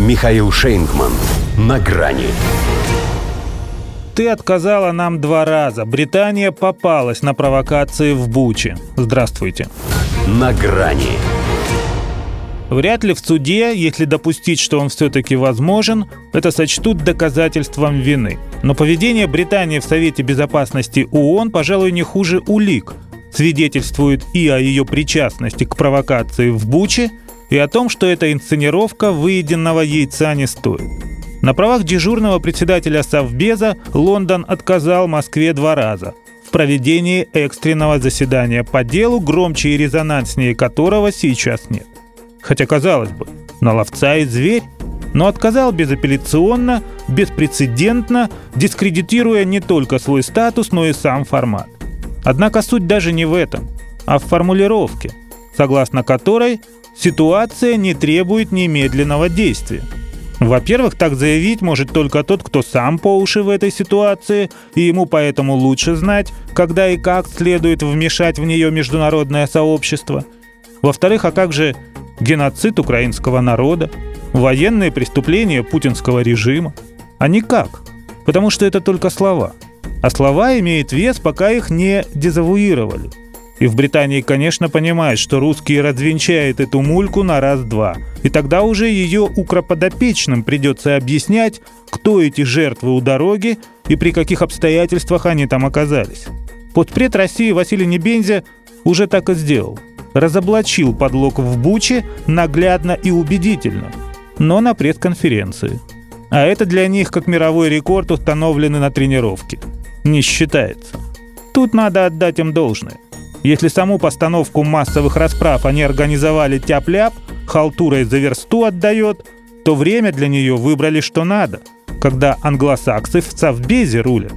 Михаил Шейнгман. На грани. Ты отказала нам два раза. Британия попалась на провокации в Буче. Здравствуйте. На грани. Вряд ли в суде, если допустить, что он все-таки возможен, это сочтут доказательством вины. Но поведение Британии в Совете Безопасности ООН, пожалуй, не хуже улик. Свидетельствует и о ее причастности к провокации в Буче, и о том, что эта инсценировка выеденного яйца не стоит. На правах дежурного председателя Совбеза Лондон отказал Москве два раза в проведении экстренного заседания по делу, громче и резонанснее которого сейчас нет. Хотя, казалось бы, на ловца и зверь, но отказал безапелляционно, беспрецедентно, дискредитируя не только свой статус, но и сам формат. Однако суть даже не в этом, а в формулировке, согласно которой ситуация не требует немедленного действия. Во-первых, так заявить может только тот, кто сам по уши в этой ситуации, и ему поэтому лучше знать, когда и как следует вмешать в нее международное сообщество. Во-вторых, а как же геноцид украинского народа, военные преступления путинского режима. А никак, потому что это только слова. А слова имеют вес, пока их не дезавуировали. И в Британии, конечно, понимают, что русские развенчают эту мульку на раз-два. И тогда уже ее укроподопечным придется объяснять, кто эти жертвы у дороги и при каких обстоятельствах они там оказались. Подпред России Василий Небензя уже так и сделал – разоблачил подлог в Буче наглядно и убедительно, но на пресс-конференции. А это для них как мировой рекорд установленный на тренировке. Не считается. Тут надо отдать им должное. Если саму постановку массовых расправ они организовали тяп-ляп, халтурой за версту отдает, то время для нее выбрали что надо, когда англосаксы в Совбезе рулят.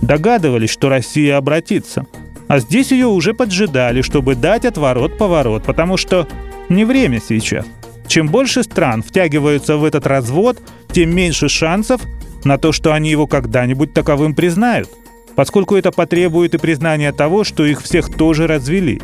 Догадывались, что Россия обратится – а здесь ее уже поджидали, чтобы дать отворот-поворот, потому что не время сейчас. Чем больше стран втягиваются в этот развод, тем меньше шансов на то, что они его когда-нибудь таковым признают, поскольку это потребует и признания того, что их всех тоже развели.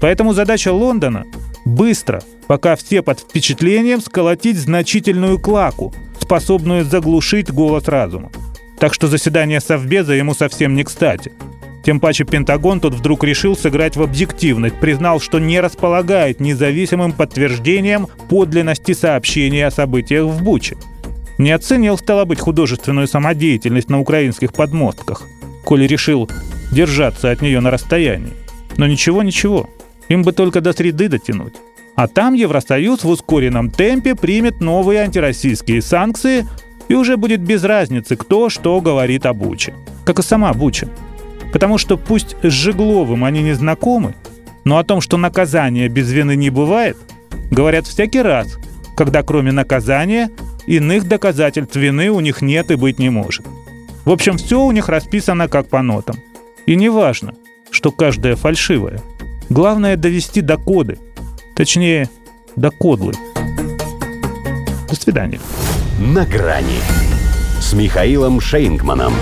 Поэтому задача Лондона – быстро, пока все под впечатлением, сколотить значительную клаку, способную заглушить голос разума. Так что заседание Совбеза ему совсем не кстати – тем паче Пентагон тут вдруг решил сыграть в объективность, признал, что не располагает независимым подтверждением подлинности сообщения о событиях в Буче. Не оценил, стало быть, художественную самодеятельность на украинских подмостках, коли решил держаться от нее на расстоянии. Но ничего-ничего, им бы только до среды дотянуть. А там Евросоюз в ускоренном темпе примет новые антироссийские санкции и уже будет без разницы, кто что говорит о Буче. Как и сама Буча. Потому что пусть с Жегловым они не знакомы, но о том, что наказания без вины не бывает, говорят всякий раз, когда кроме наказания иных доказательств вины у них нет и быть не может. В общем, все у них расписано как по нотам. И не важно, что каждая фальшивая. Главное довести до коды. Точнее, до кодлы. До свидания. На грани с Михаилом Шейнгманом.